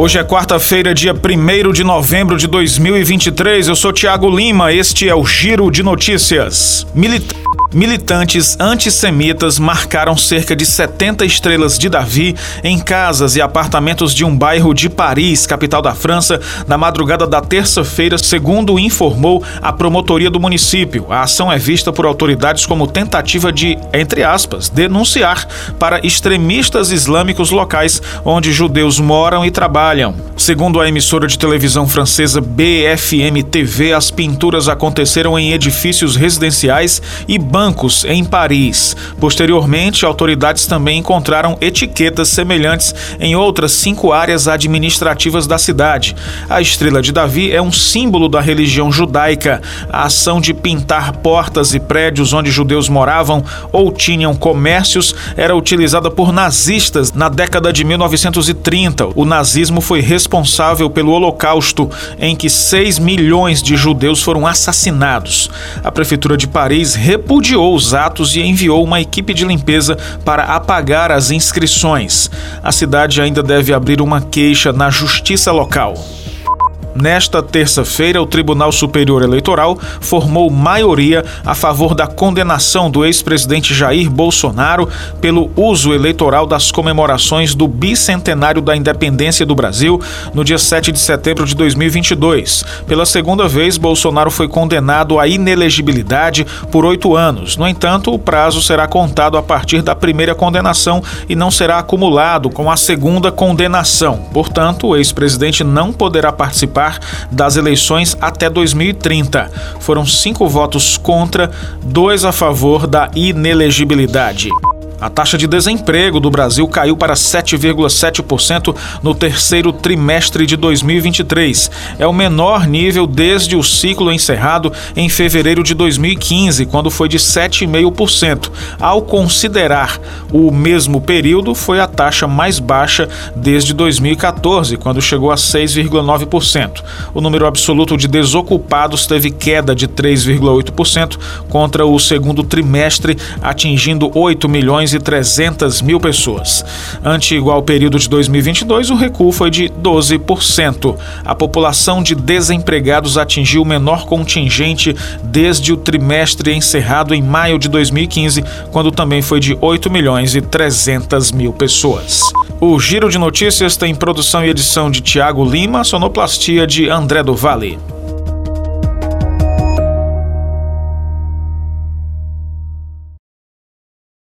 Hoje é quarta-feira, dia 1 de novembro de 2023. Eu sou Tiago Lima, este é o Giro de Notícias. Milita Militantes antissemitas marcaram cerca de 70 estrelas de Davi em casas e apartamentos de um bairro de Paris, capital da França, na madrugada da terça-feira, segundo informou a promotoria do município. A ação é vista por autoridades como tentativa de, entre aspas, denunciar para extremistas islâmicos locais onde judeus moram e trabalham. Segundo a emissora de televisão francesa BFM TV, as pinturas aconteceram em edifícios residenciais e bancos bancos em Paris. Posteriormente, autoridades também encontraram etiquetas semelhantes em outras cinco áreas administrativas da cidade. A estrela de Davi é um símbolo da religião judaica. A ação de pintar portas e prédios onde judeus moravam ou tinham comércios era utilizada por nazistas na década de 1930. O nazismo foi responsável pelo Holocausto, em que 6 milhões de judeus foram assassinados. A prefeitura de Paris repudiou repudiou os atos e enviou uma equipe de limpeza para apagar as inscrições. A cidade ainda deve abrir uma queixa na justiça local. Nesta terça-feira, o Tribunal Superior Eleitoral formou maioria a favor da condenação do ex-presidente Jair Bolsonaro pelo uso eleitoral das comemorações do bicentenário da independência do Brasil no dia 7 de setembro de 2022. Pela segunda vez, Bolsonaro foi condenado à inelegibilidade por oito anos. No entanto, o prazo será contado a partir da primeira condenação e não será acumulado com a segunda condenação. Portanto, o ex-presidente não poderá participar participar das eleições até 2030. Foram cinco votos contra, dois a favor da inelegibilidade. A taxa de desemprego do Brasil caiu para 7,7% no terceiro trimestre de 2023. É o menor nível desde o ciclo encerrado em fevereiro de 2015, quando foi de 7,5%. Ao considerar o mesmo período, foi a taxa mais baixa desde 2014, quando chegou a 6,9%. O número absoluto de desocupados teve queda de 3,8% contra o segundo trimestre, atingindo 8 milhões milhões e 300 mil pessoas. Ante igual período de 2022, o recuo foi de 12%. A população de desempregados atingiu o menor contingente desde o trimestre encerrado em maio de 2015, quando também foi de 8 milhões e 300 mil pessoas. O Giro de Notícias tem produção e edição de Tiago Lima, sonoplastia de André do Vale.